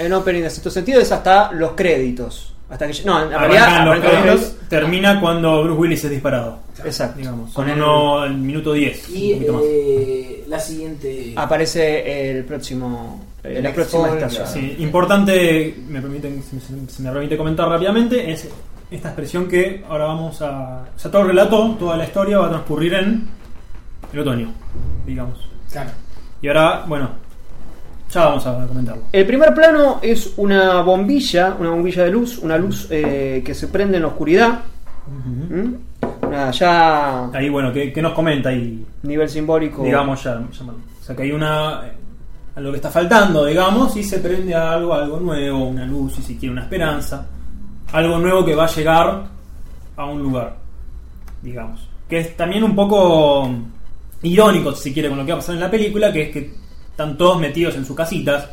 en opening en cierto sentido es hasta los créditos. Hasta que no, en realidad los créditos, termina cuando Bruce Willis es disparado. Exacto. Digamos, Con el- uno al minuto 10. Y un poquito más. eh, la siguiente. aparece el próximo El la próxima estación. Sí, importante, me permiten, si me, si me permite comentar rápidamente, es esta expresión que ahora vamos a. O sea, todo el relato, toda la historia va a transcurrir en el otoño, digamos. Claro. Y ahora, bueno, ya vamos a comentarlo. El primer plano es una bombilla, una bombilla de luz, una luz eh, que se prende en la oscuridad. ¿Mm? Ya Ahí, bueno, ¿qué, qué nos comenta ahí? nivel simbólico. Digamos, ya, ya- O sea, que hay una. Algo que está faltando, digamos, y se prende a algo, algo nuevo, una luz, si se quiere, una esperanza. Algo nuevo que va a llegar a un lugar, digamos. Que es también un poco irónico, si quiere, con lo que va a pasar en la película, que es que están todos metidos en sus casitas,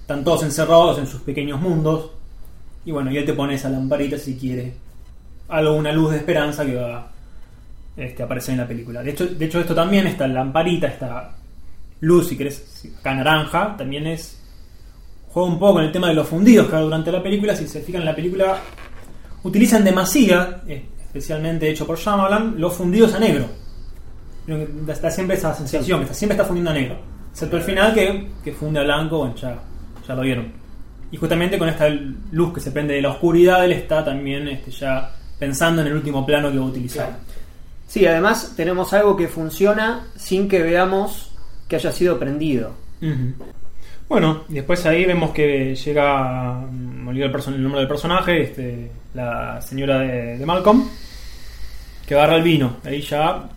están todos encerrados en sus pequeños mundos, y bueno, y él te pone esa lamparita si quiere. Algo, una luz de esperanza que va este, a aparecer en la película. De hecho, de hecho, esto también, esta lamparita, esta luz, si querés, acá naranja, también es. juega un poco con el tema de los fundidos que durante la película. Si se fijan en la película, utilizan demasiado, eh, especialmente hecho por Shyamalan, los fundidos a negro. Da siempre esa sensación, que está, siempre está fundiendo a negro. Excepto el final que, que funde a blanco, bueno, ya, ya lo vieron. Y justamente con esta luz que se prende de la oscuridad, él está también este, ya pensando en el último plano que va a utilizar. Claro. Sí, además tenemos algo que funciona sin que veamos que haya sido prendido. Bueno, y después ahí vemos que llega, mm, me olvidé el, person- el nombre del personaje, este, la señora de, de Malcolm, que agarra el vino. Ahí ya,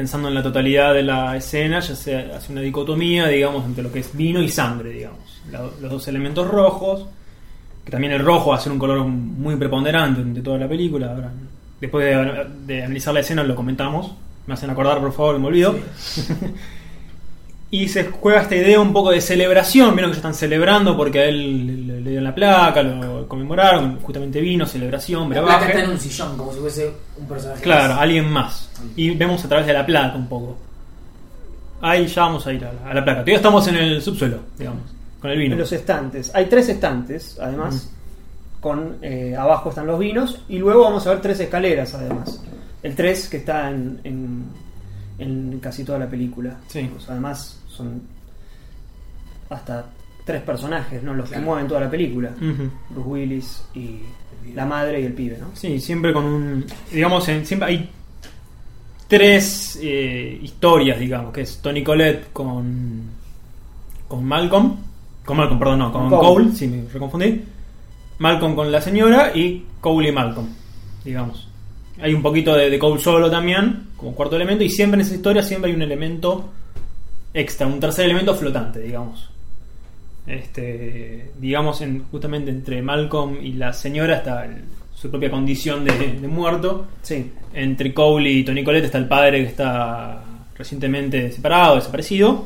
pensando en la totalidad de la escena, ya se hace una dicotomía, digamos, entre lo que es vino y sangre, digamos. La- los dos elementos rojos, que también el rojo va a ser un color muy preponderante de toda la película. Ahora, después de, de analizar la escena lo comentamos. Me hacen acordar, por favor, me olvido. Y se juega esta idea un poco de celebración. Vieron que ya están celebrando porque a él le, le dieron la placa, lo conmemoraron. Justamente vino, celebración, La placa está en un sillón, como si fuese un personaje. Claro, más. alguien más. Y vemos a través de la placa un poco. Ahí ya vamos a ir a la, a la placa. Todavía estamos en el subsuelo, digamos, con el vino. En los estantes. Hay tres estantes, además. Con eh, abajo están los vinos. Y luego vamos a ver tres escaleras, además. El 3 que está en, en, en casi toda la película. Sí. Pues además son hasta tres personajes, ¿no? Los Claro. que mueven toda la película. Bruce Willis y la madre y el pibe, ¿no? Sí, siempre con un. Digamos, en- siempre hay tres eh, historias, digamos, que es Tony Collette con. con Malcolm. Con Malcolm, perdón, no, con Cole. Cole, sí, me reconfundí. Malcolm con la señora y Cole y Malcolm, digamos. Hay un poquito de, de Cole solo también, como cuarto elemento, y siempre en esa historia siempre hay un elemento extra, un tercer elemento flotante, digamos. Este, digamos, en, justamente entre Malcolm y la señora está el- su propia condición de, de muerto. Sí. Entre Cole y Tony Colette está el padre que está recientemente separado, desaparecido.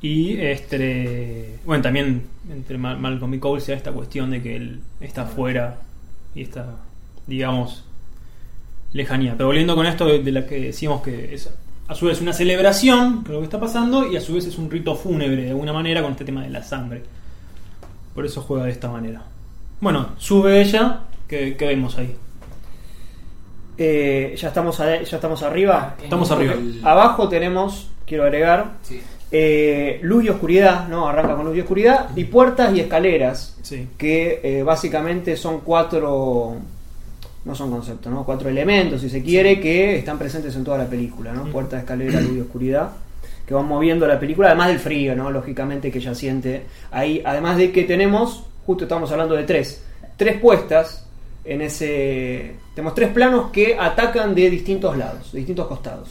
Y este, bueno, también entre Ma- Malcolm y Cole se da esta cuestión de que él está afuera y está, digamos, lejanía. Pero volviendo con esto de, de la que decíamos que es a su vez una celebración lo que está pasando y a su vez es un rito fúnebre de alguna manera con este tema de la sangre. Por eso juega de esta manera. Bueno, sube ella, ¿qué, qué vemos ahí? Eh, ya, estamos ya estamos arriba. Estamos arriba. el- Abajo tenemos, quiero agregar, Sí. eh, luz y oscuridad, ¿no? Arranca con luz y oscuridad. Y puertas y escaleras. Sí. que eh, básicamente son cuatro no son conceptos, ¿no? Cuatro elementos, si se quiere, que están presentes en toda la película, ¿no? Puerta, escalera, luz y oscuridad, que van moviendo la película, además del frío, ¿no? Lógicamente que ya siente ahí, además de que tenemos, justo estamos hablando de tres, tres puestas en ese, tenemos tres planos que atacan de distintos lados, de distintos costados.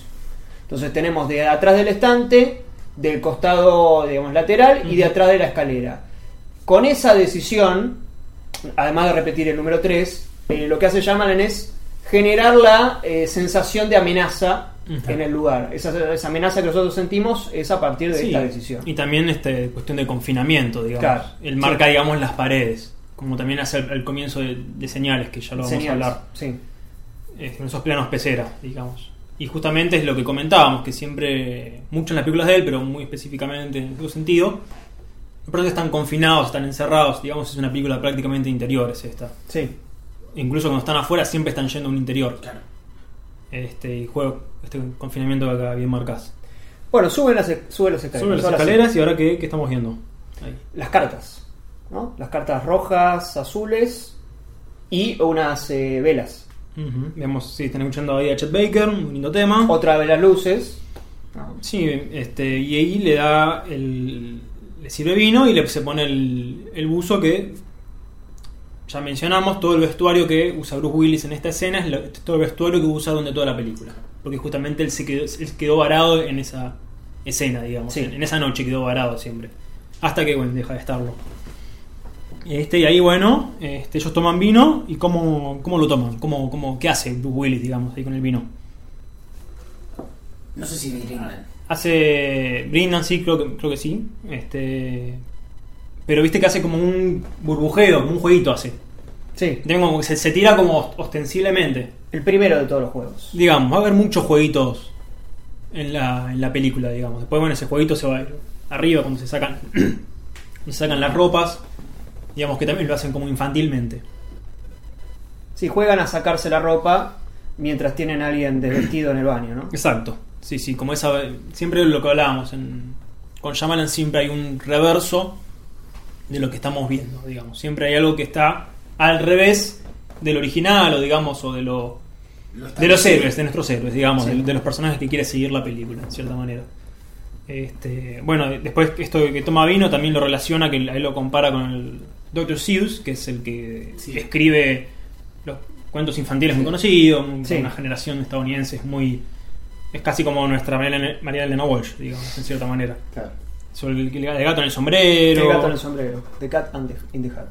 Entonces tenemos de atrás del estante, del costado, digamos, lateral y de atrás de la escalera. Con esa decisión, además de repetir el número 3, lo que hace Shyamalan es generar la eh, sensación de amenaza en el lugar. Esa, esa amenaza que nosotros sentimos es a partir de Sí, esta decisión. Y también este, cuestión de confinamiento, digamos. Claro. Él marca, Sí. digamos, las paredes. Como también hace el, el comienzo de, de señales, que ya lo vamos Señales, a hablar. sí. este, en esos planos pecera, digamos. Y justamente es lo que comentábamos, que siempre, mucho en las películas de él, pero muy específicamente en otro sentido, de pronto están confinados, están encerrados, digamos, es una película prácticamente interior, es esta. Sí. Incluso cuando están afuera siempre están yendo a un interior. Claro. Este, y juego este confinamiento que acá bien marcas. Bueno, suben las, sube las escaleras. Sube las escaleras y ahora qué, qué estamos viendo. Ahí. Las cartas. ¿no? Las cartas rojas, azules y unas eh, velas. Ujú. Vemos, sí, están escuchando ahí a Chet Baker, un lindo tema. Otra de las luces. Sí, este, y ahí le da el. le sirve vino y le se pone el, el buzo que. Ya mencionamos, todo el vestuario que usa Bruce Willis en esta escena es lo- todo el vestuario que usa durante toda la película. Porque justamente él se quedó, él quedó varado en esa escena, digamos. Sí. En, en esa noche quedó varado siempre. Hasta que, bueno, deja de estarlo. Este, y ahí, bueno, este, ellos toman vino y cómo, cómo lo toman, ¿Cómo, cómo, qué hace Bruce Willis, digamos, ahí con el vino. No sé si brindan. Hace. Brindan, sí, creo que, creo que sí. Este. Pero viste que hace como un burbujeo, como un jueguito hace. Sí. Tiene como que se, se tira como ostensiblemente. El primero de todos los juegos. Digamos, va a haber muchos jueguitos en la, en la película, digamos. Después, bueno, ese jueguito se va a ir arriba cuando se sacan. se sacan las ropas. Digamos que también lo hacen como infantilmente. Sí, juegan a sacarse la ropa mientras tienen a alguien desvestido en el baño, ¿no? Exacto. Sí, sí, como esa. Siempre lo que hablábamos. En, con Shyamalan siempre hay un reverso de lo que estamos viendo, digamos. Siempre hay algo que está al revés del original, o digamos, o de lo. De los héroes, de nuestros héroes, digamos, Sí. de, de los personajes que quiere seguir la película, en cierta manera. Este, bueno, después esto que toma vino también lo relaciona, que ahí lo compara con el Dr. Seuss, que es el que Sí. escribe los cuentos infantiles muy conocidos, una generación estadounidense es muy... Es casi como nuestra María Elena Walsh, digamos, en cierta manera. Claro. Sobre el, el gato en el sombrero. El gato en el sombrero. The Cat and the, in the Hat.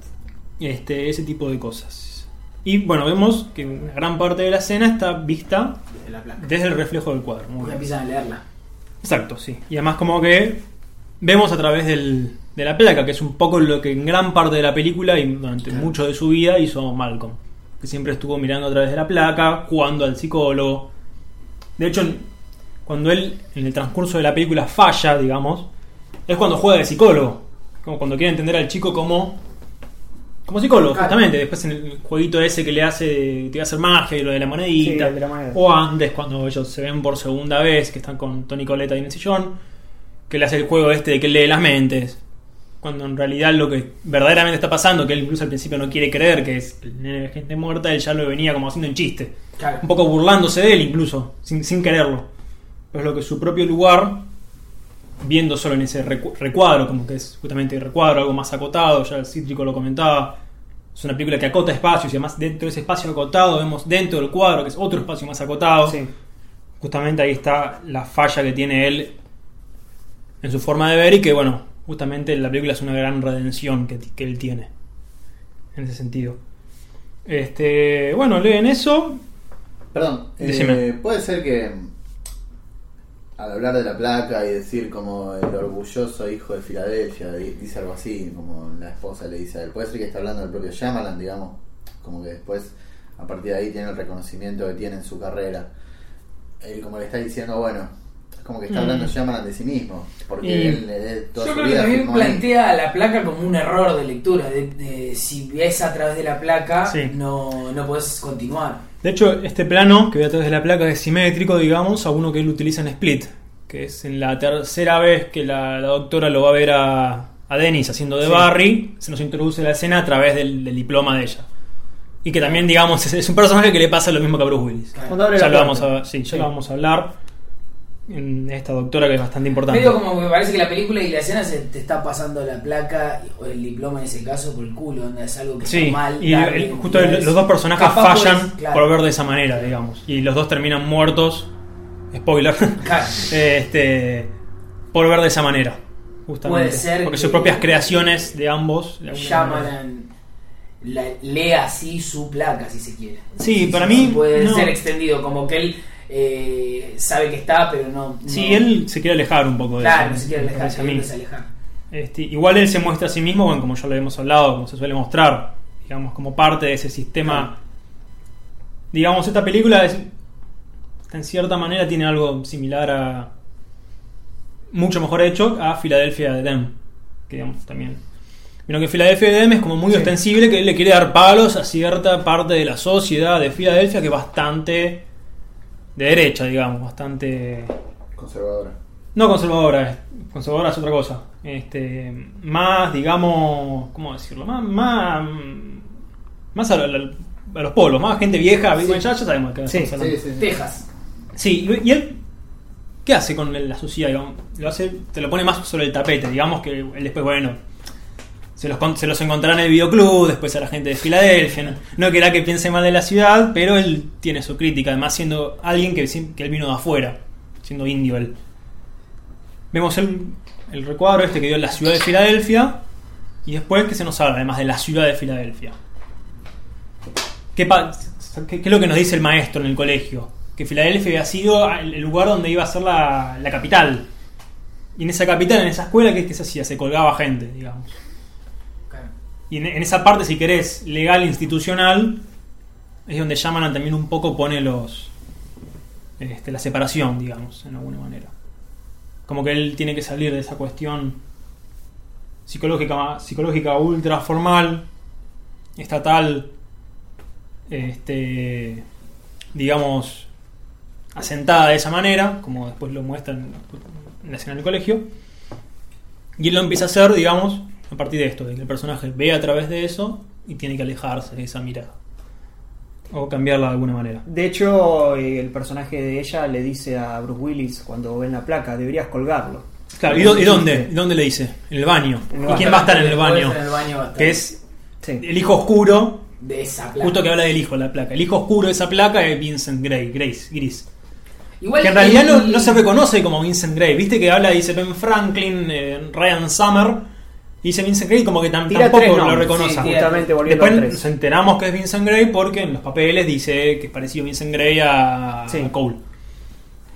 este, ese tipo de cosas. Y bueno, vemos que una gran parte de la escena está vista Desde la placa. desde el reflejo del cuadro. Muy empiezan a leerla. Exacto, sí. Y además como que vemos a través del- de la placa, que es un poco lo que en gran parte de la película y durante Claro. mucho de su vida hizo Malcolm. Que siempre estuvo mirando a través de la placa, jugando al psicólogo. De hecho, cuando él en el transcurso de la película falla, digamos, es cuando juega de psicólogo. Como cuando quiere entender al chico como... Como psicólogo, Claro. justamente. Después en el jueguito ese que le hace, te va a hacer magia y lo de la monedita. Sí, el de la moneda. O antes, cuando ellos se ven por segunda vez, que están con Tony Coletta y en el sillón, que le hace el juego este de que él lee las mentes. Cuando en realidad lo que verdaderamente está pasando, que él incluso al principio no quiere creer, que es gente muerta, él ya lo venía como haciendo un chiste. Claro. Un poco burlándose de él incluso, sin, sin quererlo. Pero es lo que su propio lugar, viendo solo en ese recu- recuadro, como que es justamente el recuadro, algo más acotado, ya el cítrico lo comentaba. Es una película que acota espacios y además dentro de ese espacio acotado vemos dentro del cuadro, que es otro espacio más acotado. Sí. Justamente ahí está la falla que tiene él en su forma de ver y que, bueno, justamente la película es una gran redención que, que él tiene en ese sentido. Este, bueno, leen eso. Perdón, eh, puede ser que al hablar de la placa y decir como el orgulloso hijo de Filadelfia, di- dice algo así, como la esposa le dice a él, puede ser que esté hablando del propio Shyamalan, digamos, como que después a partir de ahí tiene el reconocimiento que tiene en su carrera. Él como le está diciendo, bueno, es como que está Mm. hablando Shyamalan de sí mismo, porque Y- él, él toda Yo su creo que también filmó ahí. plantea la placa como un error de lectura. De, de si ves a través de la placa, Sí. no, no podés continuar. De hecho, este plano que ve a través de la placa es simétrico, digamos, a uno que él utiliza en Split, que es en la tercera vez que la, la doctora lo va a ver a, a Dennis haciendo de Sí. Barry, se nos introduce la escena a través del, del diploma de ella. Y que también, digamos, es, es un personaje que le pasa lo mismo que a Bruce Willis. Claro. Ya lo, vamos a, sí, ya Sí. lo vamos a hablar en esta doctora que es bastante importante. Medio como que me parece que la película y la escena se te está pasando la placa o el diploma en ese caso por el culo, donde es algo que Sí, está mal. y el- justo el- los dos personajes fallan claro, por ver de esa manera, digamos. Y los dos terminan muertos. Spoiler. claro. este, por ver de esa manera. Justamente. Puede ser Porque que- sus propias creaciones de ambos. de. Shyamalan la- lee así su placa, si se quiere. Sí, Si para mí, Puede no. ser extendido, como que él eh, sabe que está, pero no. Sí, no- él se quiere alejar un poco de Claro, eso. no se quiere alejar. Este, igual él se muestra a sí mismo, bueno, como ya lo hemos hablado, como se suele mostrar, digamos, como parte de ese sistema. Digamos, esta película es, en cierta manera tiene algo similar a. mucho mejor hecho a Filadelfia de Dem. que digamos también. Vino que Filadelfia EDM es como muy ostensible que él le quiere dar palos a cierta parte de la sociedad de Filadelfia que es bastante de derecha, digamos, bastante Conservadora. no conservadora, conservadora es otra cosa. Este, más, digamos, ¿cómo decirlo? Más, más, más a, a los polos, más gente vieja. bueno, ya, ya sabemos qué Sí. Sí, sí, sí. Texas. Sí, y y él, ¿qué hace con la digamos? Lo hace, te lo pone más sobre el tapete, digamos que él después, bueno, se los, se los encontrará en el videoclub, después a la gente de Filadelfia. No, no querrá que piense mal de la ciudad, pero él tiene su crítica, además siendo alguien que, que él vino de afuera, siendo indio él. Vemos el, el recuadro este que dio la ciudad de Filadelfia y después que se nos habla además de la ciudad de Filadelfia. ¿Qué, qué- es lo que nos dice el maestro en el colegio? Que Filadelfia había sido el lugar donde iba a ser la, la capital. Y en esa capital, en esa escuela, ¿qué, qué se hacía? Se colgaba gente, digamos. Y en, esa parte, si querés, legal, institucional, es donde llaman también un poco, pone los este, la separación, digamos, en alguna manera. Como que él tiene que salir de esa cuestión psicológica, psicológica ultra formal, estatal, este, digamos, asentada de esa manera, como después lo muestran en la escena del colegio. Y él lo empieza a hacer, digamos, a partir de esto, de que el personaje ve a través de eso y tiene que alejarse de esa mirada. O cambiarla de alguna manera. De hecho, eh, el personaje de ella le dice a Bruce Willis cuando ven la placa, deberías colgarlo. Claro, ¿y, dó- y dónde? ¿Y dónde le dice? En el baño. En el ¿Y quién va a estar en el baño? en el. Que es Sí. el hijo oscuro, de esa placa. justo que habla del hijo, la placa. El hijo oscuro de esa placa es Vincent Gray, Grace, Gris. Igual Que en realidad no se reconoce como Vincent Gray. Viste que habla, dice Ben Franklin, eh, Ryan Summer. Y dice Vincent Gray como que tam- Tira tampoco tres lo reconoce. sí, Justamente volviendo Después a tres. nos enteramos que es Vincent Gray porque en los papeles dice que es parecido Vincent Gray a, Sí. a Cole.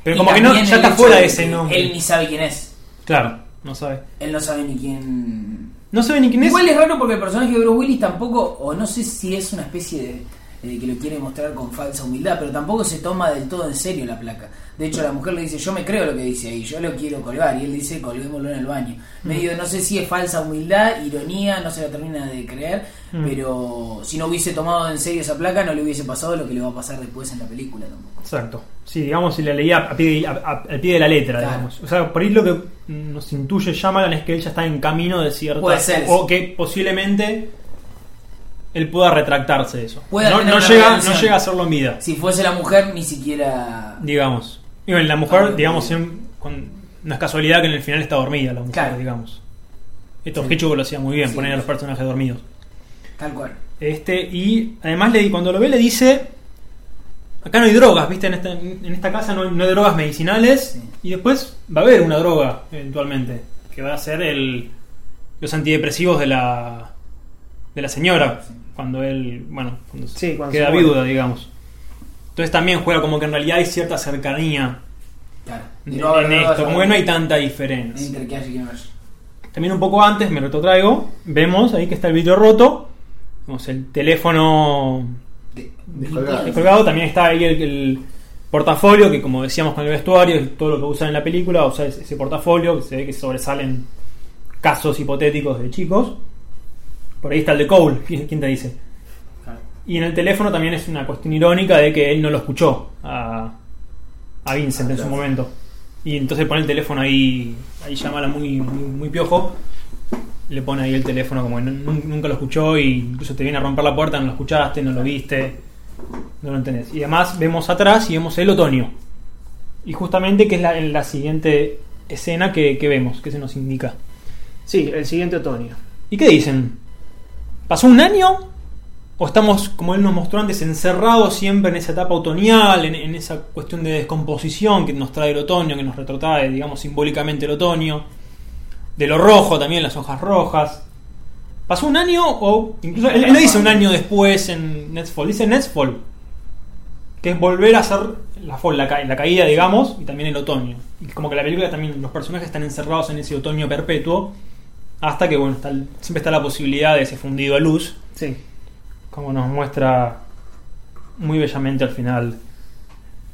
Pero y como que no, ya está fuera de ese nombre. Él ni sabe quién es. Claro, no sabe. Él no sabe ni quién. No sabe ni quién es. Igual es raro porque el personaje de Bruce Willis tampoco, o no sé si es una especie de, de que lo quiere mostrar con falsa humildad, pero tampoco se toma del todo en serio la placa. De hecho, la mujer le dice, yo me creo lo que dice ahí, yo lo quiero colgar, y él dice, colguémoslo en el baño. Mm. Medio, no sé si es falsa humildad, ironía, no se la termina de creer, Mm. pero si no hubiese tomado en serio esa placa, no le hubiese pasado lo que le va a pasar después en la película tampoco. Exacto. Sí, digamos, si la leía a pie, a- a- al pie de la letra, Claro. digamos. O sea, por ahí lo que nos intuye Shyamalan es que él ya está en camino de cierta... Puede ser. O que posiblemente él pueda retractarse de eso. No, llega, no llega a hacerlo en vida, Si fuese la mujer, ni siquiera... digamos. La mujer, Ah, digamos, en- con- no es casualidad que en el final está dormida la mujer, Claro. digamos. Esto Sí. Hitchcock lo hacía muy bien, Sí. poner a los personajes dormidos. Tal cual. Este, y además le, cuando lo ve le dice, acá no hay drogas, ¿viste? En esta, en esta casa no hay, no hay drogas medicinales Sí. y después va a haber una droga eventualmente, que va a ser el, los antidepresivos de la, de la señora, cuando él, bueno, cuando Sí, cuando queda muere. viuda, digamos. Entonces también juega como que en realidad hay cierta cercanía Claro. no en esto, como que no hay tanta diferencia. No. También un poco antes, me retrotraigo, vemos ahí que está el vidrio roto, vemos el teléfono De- Descolgado. descolgado, también está ahí el, el portafolio, que como decíamos con el vestuario, es todo lo que usan en la película, o sea, ese ese portafolio, que se ve que sobresalen casos hipotéticos de chicos. Por ahí está el de Cole, ¿quién te dice? Claro. Y en el teléfono también es una cuestión irónica de que él no lo escuchó a, a Vincent Ah, en su momento. Y entonces pone el teléfono ahí, ahí llamala muy, muy, muy piojo. Le pone ahí el teléfono como que nu- nun- nunca lo escuchó y incluso te viene a romper la puerta, no lo escuchaste, no lo viste, no lo entendés. Y además vemos atrás y vemos el otoño. Y justamente que es la, la siguiente escena que, que vemos, que se nos indica. Sí, el siguiente otoño. ¿Y qué dicen? ¿Pasó un año? ¿O estamos, como él nos mostró antes, encerrados siempre en esa etapa otoñal, en, esa cuestión de descomposición que nos trae el otoño, que nos retrotrae, digamos, simbólicamente el otoño? De lo rojo también, las hojas rojas. ¿Pasó un año o incluso él, no dice un año después en Netfall, dice Netfall, que es volver a hacer la, la caída, digamos, y también el otoño. Y como que la película también, los personajes están encerrados en ese otoño perpetuo, hasta que, bueno, está el- siempre está la posibilidad de ese fundido a luz, Sí. como nos muestra muy bellamente al final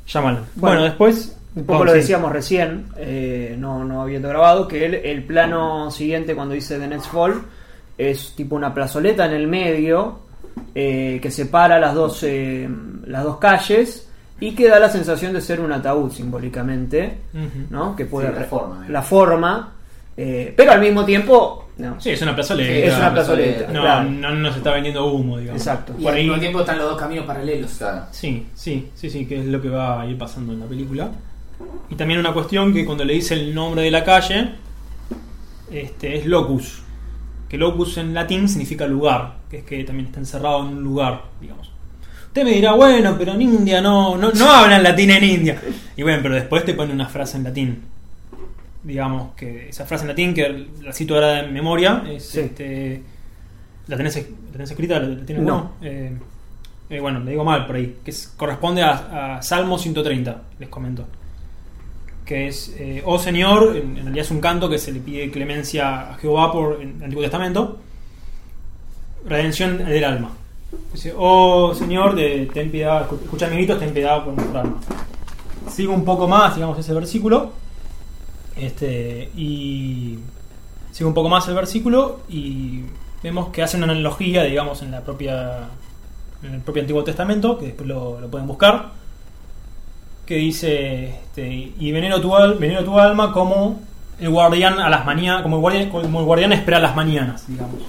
Shyamalan. Bueno, Bueno. después Un poco Oh, lo sí. decíamos recién, eh, no, no habiendo grabado, que el, el plano siguiente cuando dice The Next Fall es tipo una plazoleta en el medio eh, que separa las dos, eh, las dos calles y que da la sensación de ser un ataúd simbólicamente. ¿no? Que puede Sí, la forma, eh. la forma, eh, pero al mismo tiempo, no, Sí, es una plazoleta. Sí, es una plazoleta. No, claro. no, no se está vendiendo humo, digamos. Exacto. Y al mismo tiempo están los dos caminos paralelos. Claro. Sí, sí, sí, sí, que es lo que va a ir pasando en la película. Y también una cuestión que cuando le dice el nombre de la calle, este, es locus. Que locus en latín significa lugar, que es que también está encerrado en un lugar, digamos. Usted me dirá, bueno, pero en India no, no, no hablan latín en India. Y bueno, pero después te pone una frase en latín. Digamos que esa frase en latín, que la cito ahora de memoria, es Sí. este, ¿la, tenés, la tenés escrita? ¿La, la tienes No. Eh, eh, bueno, le digo mal por ahí, que es- corresponde a, a Salmo 130, les comento. Que es, eh, oh Señor, en, en realidad es un canto que se le pide clemencia a Jehová por en el Antiguo Testamento, redención del alma. Dice, oh Señor, de- ten piedad, escu- escucha mis gritos, ten piedad por nuestra alma. Sigo un poco más, digamos, ese versículo, este, y sigo un poco más el versículo y vemos que hace una analogía, digamos, en la propia en el propio Antiguo Testamento, que después lo, pueden buscar, que dice, este, y venero tu, venero tu alma como el guardián a las mañanas, como como el guardián espera a las mañanas, digamos.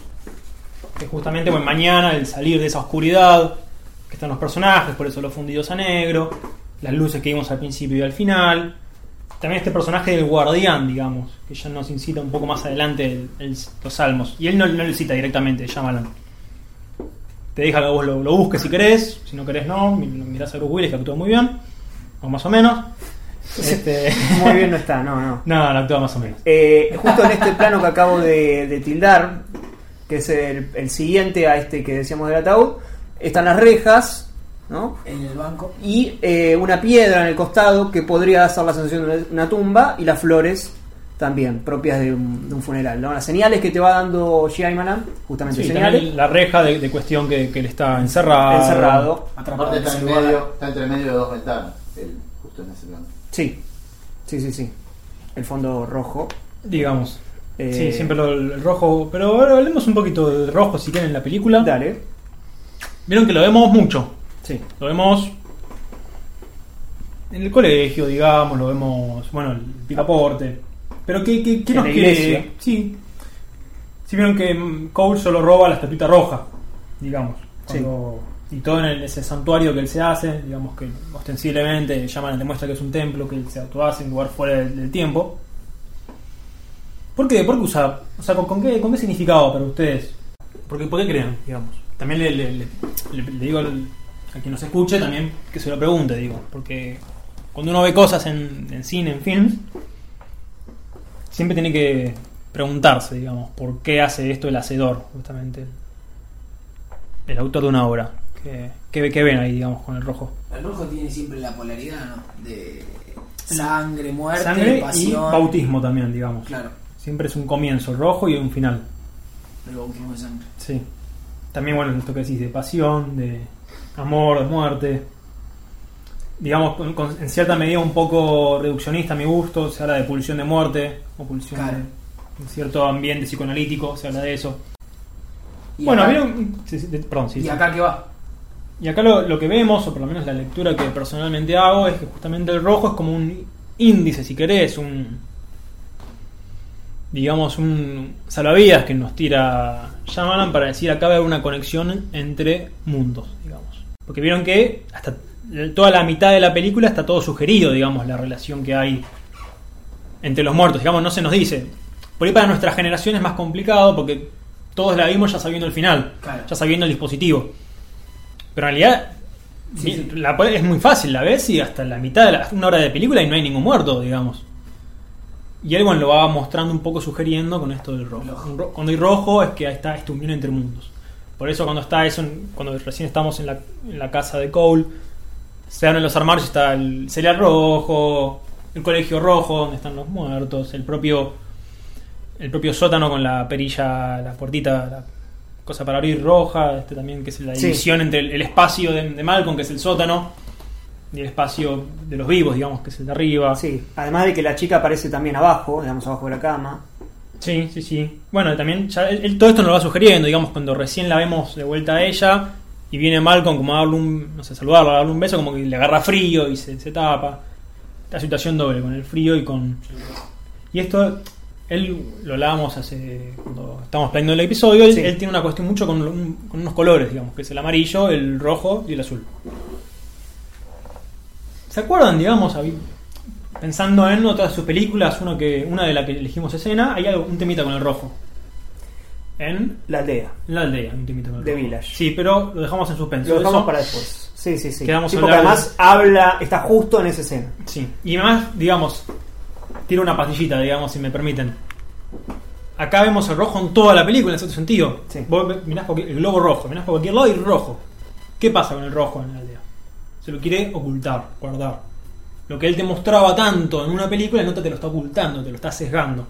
Que justamente, bueno, mañana el salir de esa oscuridad, que están los personajes, por eso los fundidos a negro, las luces que vimos al principio y al final. También este personaje del guardián, digamos, que ya nos incita un poco más adelante el- el- los salmos. Y él no, no lo cita directamente, Shyamalan. Te deja que vos lo, lo busques si querés, si no querés no, mi- mirás a Bruce Willis que actúa muy bien, o más o menos. Este, Muy bien no está, no, no. no, no actúa más o menos. Eh, justo en este plano que acabo de, de tildar, que es el, el siguiente a este que decíamos del ataúd, están las rejas, ¿no? En el banco. Y eh, una piedra en el costado que podría dar la sensación de una tumba y las flores también, propias de un, de un funeral, ¿no? Las señales que te va dando Shyamalan, justamente Sí, señales, la reja de, de cuestión que, que él está encerrado. encerrado. Atrapado está, en medio, está entre medio de dos ventanas, él, justo en ese plano. Sí, sí, sí, sí. El fondo rojo. Digamos. Eh, Sí, siempre lo, el rojo. Pero ahora hablemos un poquito del rojo si quieren en la película. Dale. Vieron que lo vemos mucho. Sí. Lo vemos en el colegio, digamos, lo vemos, bueno, el picaporte. Pero ¿qué, qué, qué nos quiere? iglesia. Sí. Si vieron que Cole solo roba la estatuita roja, digamos. cuando- Y todo en el- ese santuario que él se hace, digamos que ostensiblemente llaman, demuestra que es un templo, que él se autohace en lugar fuera del, del tiempo. ¿Por qué? ¿Por qué usa? O sea, ¿con, con qué, ¿con qué significado para ustedes? Porque, ¿Por qué creen, digamos? También le, le- le- le- le digo al- a quien nos escuche también que se lo pregunte, digo. Porque cuando uno ve cosas en, en cine, en films, siempre tiene que preguntarse, digamos, por qué hace esto el hacedor, justamente. El autor de una obra. ¿Qué, qué, qué ven ahí, digamos, con el rojo? El rojo tiene siempre la polaridad, ¿no? De sangre, muerte, Sangre y pasión. bautismo también, digamos. Claro, Siempre es un comienzo rojo y un final. el bautismo de sangre. Sí. También, bueno, esto que decís de pasión, de amor, muerte. Digamos, en cierta medida un poco reduccionista a mi gusto, se habla de pulsión de muerte, o pulsión Claro. de en cierto ambiente psicoanalítico, se habla de eso. Y bueno, acá, ¿vieron? Sí, sí, de- perdón, sí, ¿Y acá qué va? Y acá lo, lo que vemos, o por lo menos la lectura que personalmente hago, es que justamente el rojo es como un índice, si querés, un. digamos, un salvavidas que nos tira Shyamalan para decir acá va a haber una conexión entre mundos, digamos. Porque vieron que hasta toda la mitad de la película está todo sugerido, digamos, la relación que hay entre los muertos, digamos, no se nos dice. Por ahí para nuestra generación es más complicado porque todos la vimos ya sabiendo el final, Claro. ya sabiendo el dispositivo. Pero en realidad Sí, bien, sí. la- es muy fácil, la ves y hasta la mitad de la, una hora de película y no hay ningún muerto, digamos. Y él bueno, lo va mostrando un poco sugiriendo con esto del rojo. Cuando hay rojo es que ahí está esta unión entre mundos. Por eso cuando está eso, en- cuando recién estamos en la, en la casa de Cole, se abren los armarios y está el cereal rojo, el colegio rojo donde están los muertos, el propio el propio sótano con la perilla, la puertita, la cosa para abrir roja, este también que es la Sí. división entre el, el espacio de, de Malcolm, que es el sótano, y el espacio de los vivos, digamos, que es el de arriba. Sí, además de que la chica aparece también abajo, digamos, abajo de la cama. Sí, sí, sí. Bueno, también ya él, él todo esto nos lo va sugiriendo, digamos, cuando recién la vemos de vuelta a ella y viene Malcolm como a darle un, no sé, saludarla, a darle un beso, como que le agarra frío y se, se tapa. La situación doble, con el frío y con... Y esto, él lo hablábamos hace, cuando estábamos planeando el episodio, él, Sí. él tiene una cuestión mucho con, un- con unos colores, digamos, que es el amarillo, el rojo y el azul. ¿Se acuerdan, digamos, pensando en otras de sus películas, uno que, una de las que elegimos escena, hay algo, un temita con el rojo? En La aldea. la aldea, un temita con el The rojo. Village. Sí, pero lo dejamos en suspenso. Lo dejamos Eso- para después. Sí, sí, sí. Quedamos Sí, porque además habla, está justo en esa escena. Sí, y además, digamos, tiro una pastillita, digamos, si me permiten. Acá vemos el rojo en toda la película, en cierto sentido. Sí. Vos mirás el globo rojo, mirás por cualquier lado y rojo. ¿Qué pasa con el rojo en la aldea? Se lo quiere ocultar, guardar. Lo que él te mostraba tanto en una película, el nota te lo está ocultando, te lo está sesgando.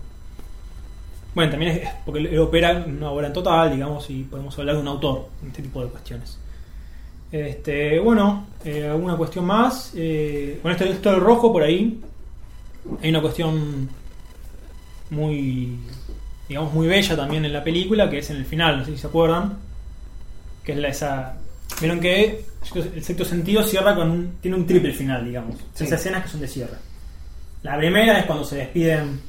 Bueno, también es porque él opera una obra en total, digamos, y podemos hablar de un autor en este tipo de cuestiones. Este, bueno, eh, alguna cuestión más. Eh, con esto, esto del rojo por ahí, hay una cuestión muy, digamos, muy bella también en la película, que es en el final, no sé si se acuerdan, que es la esa... Vieron que el sexto sentido cierra con un, tiene un triple final, digamos. Sí. Esas escenas que son de cierre. La primera es cuando se despiden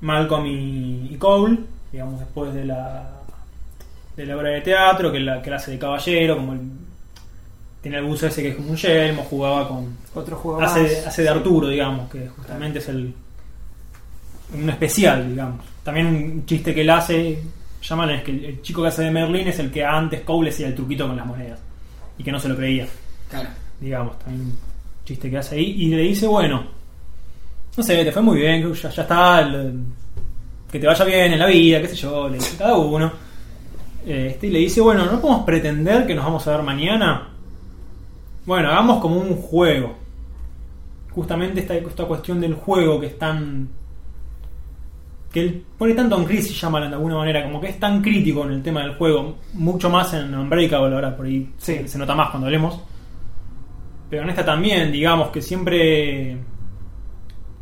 Malcolm y, y Cole, digamos, después de la de la obra de teatro, que la que la hace de caballero, como el, tiene el buzo ese que es como un yelmo, jugaba con, Otro juego hace, más. hace de Arturo, digamos, que justamente es el un especial, digamos. También un chiste que él hace, llaman es que el, el chico que hace de Merlin es el que antes Cole hacía el truquito con las monedas y que no se lo creía, Claro. digamos, también un chiste que hace ahí y le dice, bueno, no sé, te fue muy bien, ya, ya está, el- que te vaya bien en la vida, qué sé yo, le dice cada uno. Este, y le dice, bueno, no podemos pretender que nos vamos a ver mañana. Bueno, hagamos como un juego. Justamente esta, esta cuestión del juego que es tan. Que él pone tanto en crisis, llaman de alguna manera, como que es tan crítico en el tema del juego, mucho más en Unbreakable ahora, por ahí Sí. se, se nota más cuando hablemos. Pero en esta también, digamos que siempre.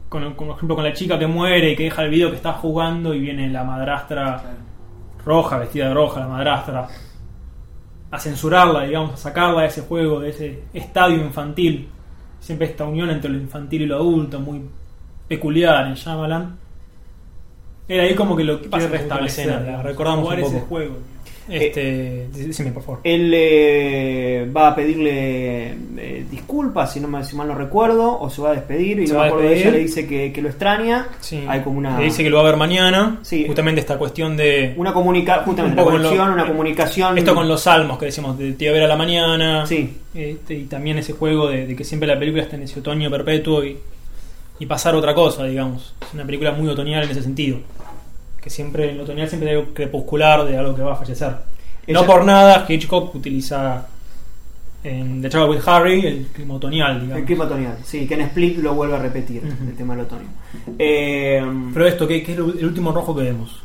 Con, con, por ejemplo, con la chica que muere y que deja el video que está jugando y viene la madrastra claro. roja, vestida de roja, la madrastra, a censurarla, digamos, a sacarla de ese juego, de ese estadio infantil. Siempre esta unión entre lo infantil y lo adulto, muy peculiar en Shyamalan. Era ahí como que lo quiere restablecer, la recordamos Jugar un ese poco. juego. Este, decime, por favor. Él eh, va a pedirle eh, disculpas, si no me, si mal no recuerdo, o se va a despedir y Se no va me a acuerdo de ella, le dice que, que lo extraña. Sí. Hay como una, Le dice que lo va a ver mañana. Sí. Justamente esta cuestión de. una comunicación, justamente Un una lo- una comunicación. Esto con los salmos que decimos, de te a ver a la mañana. Sí. Este, y también ese juego de, de que siempre la película está en ese otoño perpetuo y, y pasar otra cosa, digamos. Es una película muy otoñal en ese sentido. Que siempre, en el otoñal siempre hay algo crepuscular de algo que va a fallecer. Ella- No por nada Hitchcock utiliza en The Trouble with Harry el clima otoñal, digamos. El clima otoñal, sí, que en Split lo vuelve a repetir, el tema del otoño. Eh, Pero esto, ¿qué, qué es el último rojo que vemos?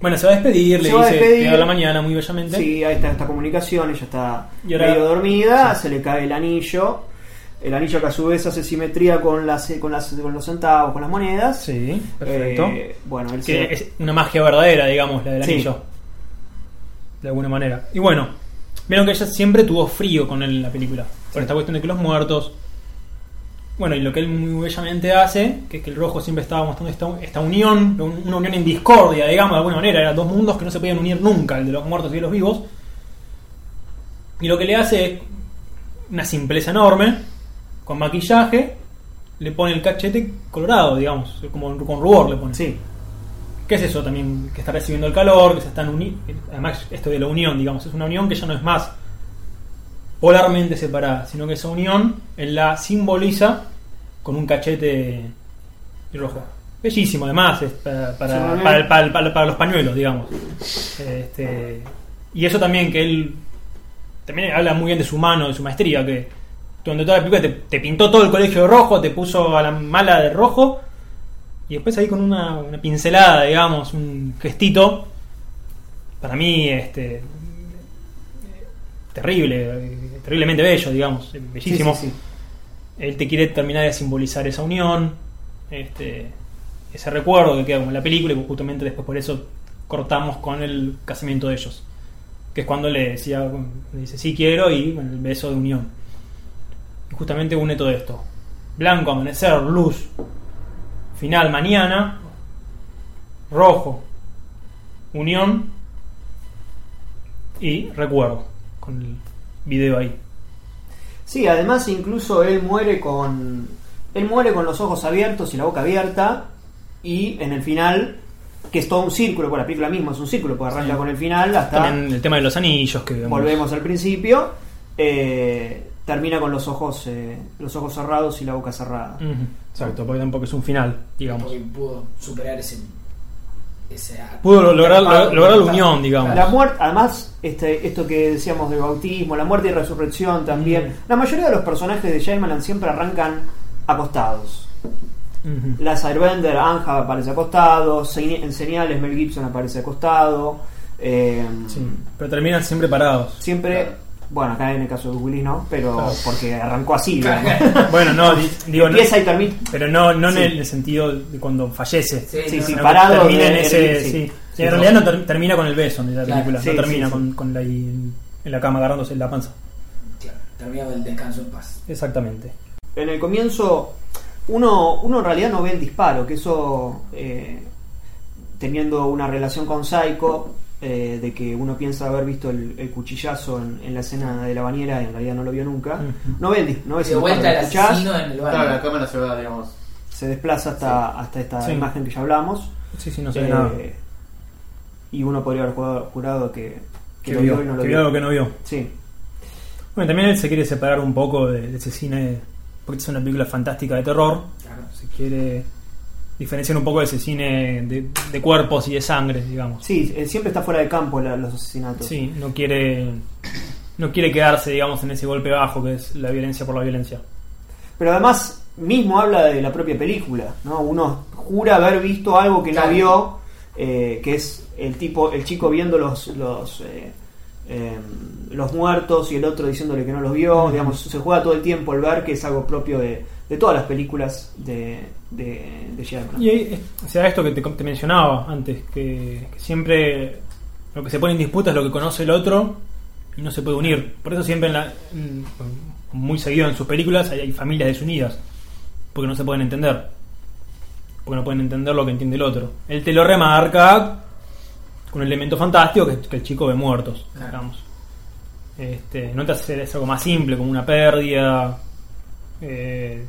Bueno, se va a despedir, le Se dice despedir. te veo a la mañana muy bellamente. sí, ahí está esta comunicación, ella está ahora- medio dormida, Sí. se le cae el anillo. El anillo que a su vez hace simetría con, las, con, las, con los centavos, con las monedas. Sí, perfecto. Eh, bueno, que se- es una magia verdadera, digamos, la del Sí. anillo. De alguna manera. Y bueno, vieron que ella siempre tuvo frío con él en la película. Por esta cuestión de que los muertos. Bueno, y lo que él muy bellamente hace, que es que el rojo siempre estaba mostrando esta, esta unión, un- una unión en discordia, digamos, de alguna manera. Eran dos mundos que no se podían unir nunca, el de los muertos y de los vivos. Y lo que le hace es una simpleza enorme, con maquillaje, le pone el cachete colorado, digamos, como con rubor le pone. sí, ¿Qué es eso también? Que está recibiendo el calor, que se están uniendo. Además, esto de la unión, digamos, es una unión que ya no es más polarmente separada, sino que esa unión él la simboliza con un cachete rojo. Bellísimo, además, es para, para, Sí, para- para los pañuelos, digamos. Este, y eso también que él también habla muy bien de su mano, de su maestría, que durante toda la película te, te pintó todo el colegio de rojo, te puso a la mala de rojo, y después ahí con una, una pincelada, digamos, un gestito, para mí, este terrible, eh, terriblemente bello, digamos, sí, bellísimo. sí, sí. Él te quiere terminar de simbolizar esa unión, este, ese recuerdo que queda como en la película, y justamente después por eso cortamos con el casamiento de ellos. Que es cuando le decía, le dice sí quiero y bueno, el beso de unión. Y justamente une todo esto. Blanco, amanecer, luz, final mañana, rojo, unión y recuerdo con el video ahí. Sí, además incluso él muere con él muere con los ojos abiertos y la boca abierta y en el final que es todo un círculo, por la película misma es un círculo, porque arranca Sí. con el final hasta También el tema de los anillos que vemos. volvemos al principio, eh, termina con los ojos eh, los ojos cerrados y la boca cerrada. Exacto, porque tampoco es un final, digamos. Porque pudo superar ese. ese Pudo lograr, lograr la unión, digamos. La muerte, además, este, esto que decíamos del bautismo, la muerte y resurrección también. La mayoría de los personajes de Shyamalan siempre arrancan acostados. Ujú. Las Airbender, Anja aparece acostado, en señales Mel Gibson aparece acostado. eh, Sí, pero terminan siempre parados. Siempre, Claro. Bueno, acá en el caso de Willis no, pero Claro. porque arrancó así. Bueno, no, di- digo, no, Empieza y termina. pero no, no Sí. en el sentido de cuando fallece. Sí, Sí, no, sí, no. parado termina en ese. sí. sí. Sí, en no. realidad no ter- termina con el beso de la Claro. película, Sí, no termina sí, con, con la en la cama agarrándose la panza. Claro, terminado el descanso en paz. Exactamente. En el comienzo, uno, uno en realidad no ve el disparo, que eso, eh, teniendo una relación con Psycho, eh, de que uno piensa haber visto el, el cuchillazo en, en la escena de la bañera y en realidad no lo vio nunca, no ve el, dis- no ves De el vuelta el asesino en el baño. Claro, la cámara se va, digamos. se desplaza hasta, hasta esta Sí. imagen que ya hablamos, Sí, sí, no se ve eh, nada. y uno podría haber jurado, jurado que, que Que lo vio, vio y no lo que vio. que no vio. Sí, Bueno, también él se quiere separar un poco de, de ese cine, porque es una película fantástica de terror. Claro. Se quiere diferenciar un poco de ese cine de, de cuerpos y de sangre, digamos. sí, eh, siempre está fuera de campo la- los asesinatos. Sí, no quiere no quiere quedarse, digamos, en ese golpe bajo que es la violencia por la violencia. Pero además, mismo habla de la propia película, ¿no? Uno jura haber visto algo que Claro. no vio, eh, que es el tipo, el chico viendo los los eh, eh, los muertos y el otro diciéndole que no los vio, digamos, se juega todo el tiempo el ver que es algo propio de, de todas las películas de, de, de Shyamalan. Y ahí, o sea, esto que te, te mencionaba antes, que, que siempre lo que se pone en disputa es lo que conoce el otro y no se puede unir. Por eso siempre, en la, en- muy seguido en sus películas, hay, hay familias desunidas, porque no se pueden entender. Porque no pueden entender lo que entiende el otro. Él te lo remarca con un elemento fantástico que, que el chico ve muertos, Claro. digamos. Este, no te hace es algo más simple, como una pérdida, eh,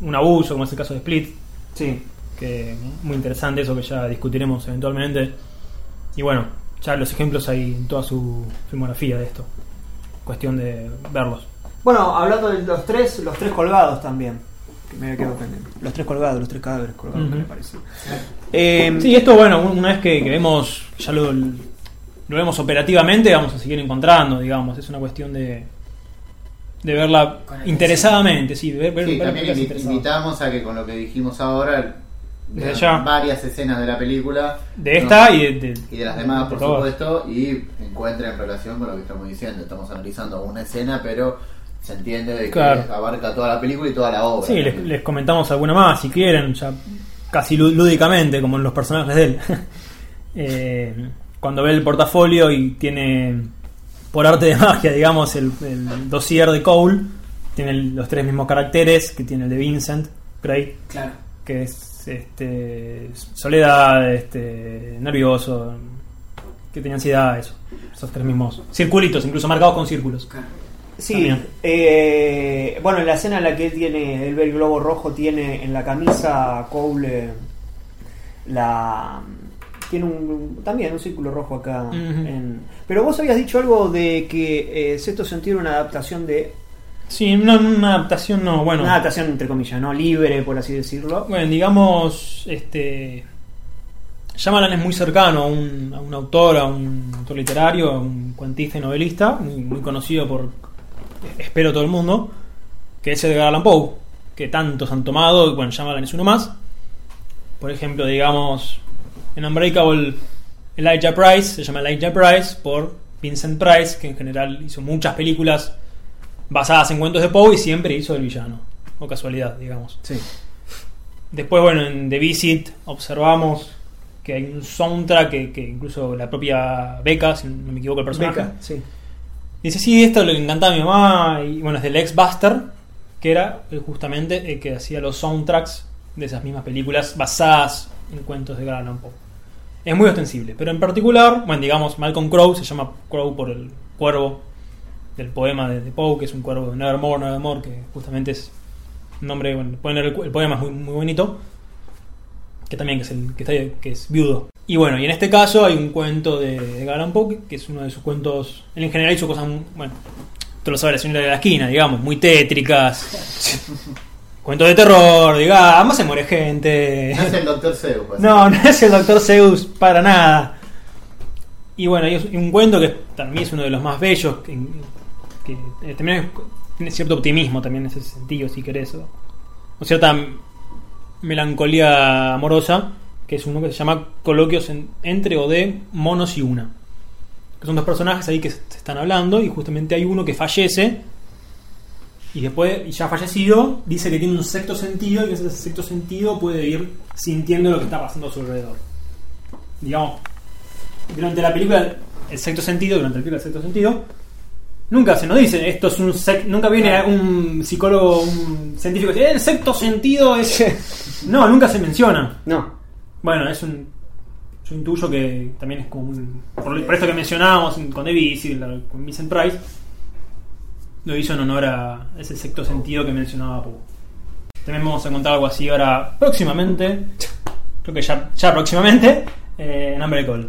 un abuso, como es el caso de Split Sí. que muy interesante eso que ya discutiremos eventualmente y bueno ya los ejemplos hay en toda su filmografía de esto cuestión de verlos Bueno, hablando de los tres, los tres colgados también. Que me había quedado pendiente. Los tres colgados, los tres cadáveres colgados, Ujú. que me parece. Eh, sí esto bueno un- una vez que, que vemos ya lo, lo vemos operativamente vamos a seguir encontrando digamos es una cuestión de de verla interesadamente sí ver, ver- Sí, ver también invitamos a que con lo que dijimos ahora, Desde vean ya. varias escenas de la película. de esta No, y de, de- y de las demás, de por todas. supuesto, y encuentren relación con lo que estamos diciendo. Estamos analizando una escena, pero se entiende de que Claro. abarca toda la película y toda la obra. Sí, les, les comentamos alguna más si quieren, ya casi lú- lúdicamente, como en los personajes de él. Eh, cuando ve el portafolio y tiene, por arte de magia, digamos, el, el dossier de Cole, tiene los tres mismos caracteres que tiene el de Vincent Gray, Claro. que es este, soledad, este, nervioso, que tenía ansiedad, eso. Esos tres mismos circulitos, incluso marcados con círculos. claro. Sí, eh, bueno, en la escena en la que él tiene, él ve el globo rojo, tiene en la camisa Cole eh, la tiene un también un círculo rojo acá. En- pero vos habías dicho algo de que eh, Sexto Sentido era una adaptación de Sí, no, una adaptación no, bueno. una adaptación entre comillas, no libre por así decirlo. Bueno, digamos, este. Shyamalan es muy cercano a un, a un autor, a un autor literario, a un cuentista y novelista, muy, muy conocido por, espero, todo el mundo, que es Edgar Allan Poe, que tantos han tomado, y bueno, Shyamalan es uno más. Por ejemplo, digamos, en Unbreakable, Elijah Price, se llama Elijah Price por Vincent Price, que en general hizo muchas películas basadas en cuentos de Poe y siempre hizo el villano. o casualidad, digamos. Sí. Después, bueno, en The Visit observamos que hay un soundtrack que, que incluso la propia Beca, si no me equivoco el personaje, Beca, sí. dice, sí, esto le encantaba a mi mamá, y bueno, es del ex Buster, que era justamente el que hacía los soundtracks de esas mismas películas basadas en cuentos de Edgar Poe. Es muy ostensible, pero en particular, bueno, digamos, Malcolm Crowe se llama Crowe por el cuervo del poema de, de Poe, que es un cuervo de Nevermore, Nevermore, que justamente es un nombre, bueno, pueden leer el, el poema es muy, muy bonito, que también que es, el, que, está, que es viudo. Y bueno, y en este caso hay un cuento de, de Edgar Allan Poe, que es uno de sus cuentos, él en general hizo cosas, muy- bueno, tú lo sabes, la señora de la esquina, digamos, muy tétricas. Cuentos de terror, digamos, se muere gente. No es el Doctor Zeus. pues. No, no es el Doctor Zeus para nada. Y bueno, hay un cuento que también es uno de los más bellos, que, que, eh, también es- tiene cierto optimismo también en ese sentido, si querés. O, o cierta melancolía amorosa, que es uno que se llama Coloquios en- entre o de monos y una. Que son dos personajes ahí que se están hablando y justamente hay uno que fallece y después, y ya fallecido, dice que tiene un sexto sentido y que ese sexto sentido puede ir sintiendo lo que está pasando a su alrededor. Digamos, durante la película, el sexto sentido, durante la película, el sexto sentido, nunca se nos dice, esto es un sec- nunca viene un psicólogo, un científico y dice, "Eh, el sexto sentido es... No, nunca se menciona. No. Bueno, es un. Yo intuyo que también es como un. Por, por esto que mencionábamos con Davis y con Vincent Price, lo hizo en honor a ese sexto sentido que mencionaba Poe. También vamos a contar algo así ahora próximamente. Creo que ya, próximamente. eh, en Hambre de Col.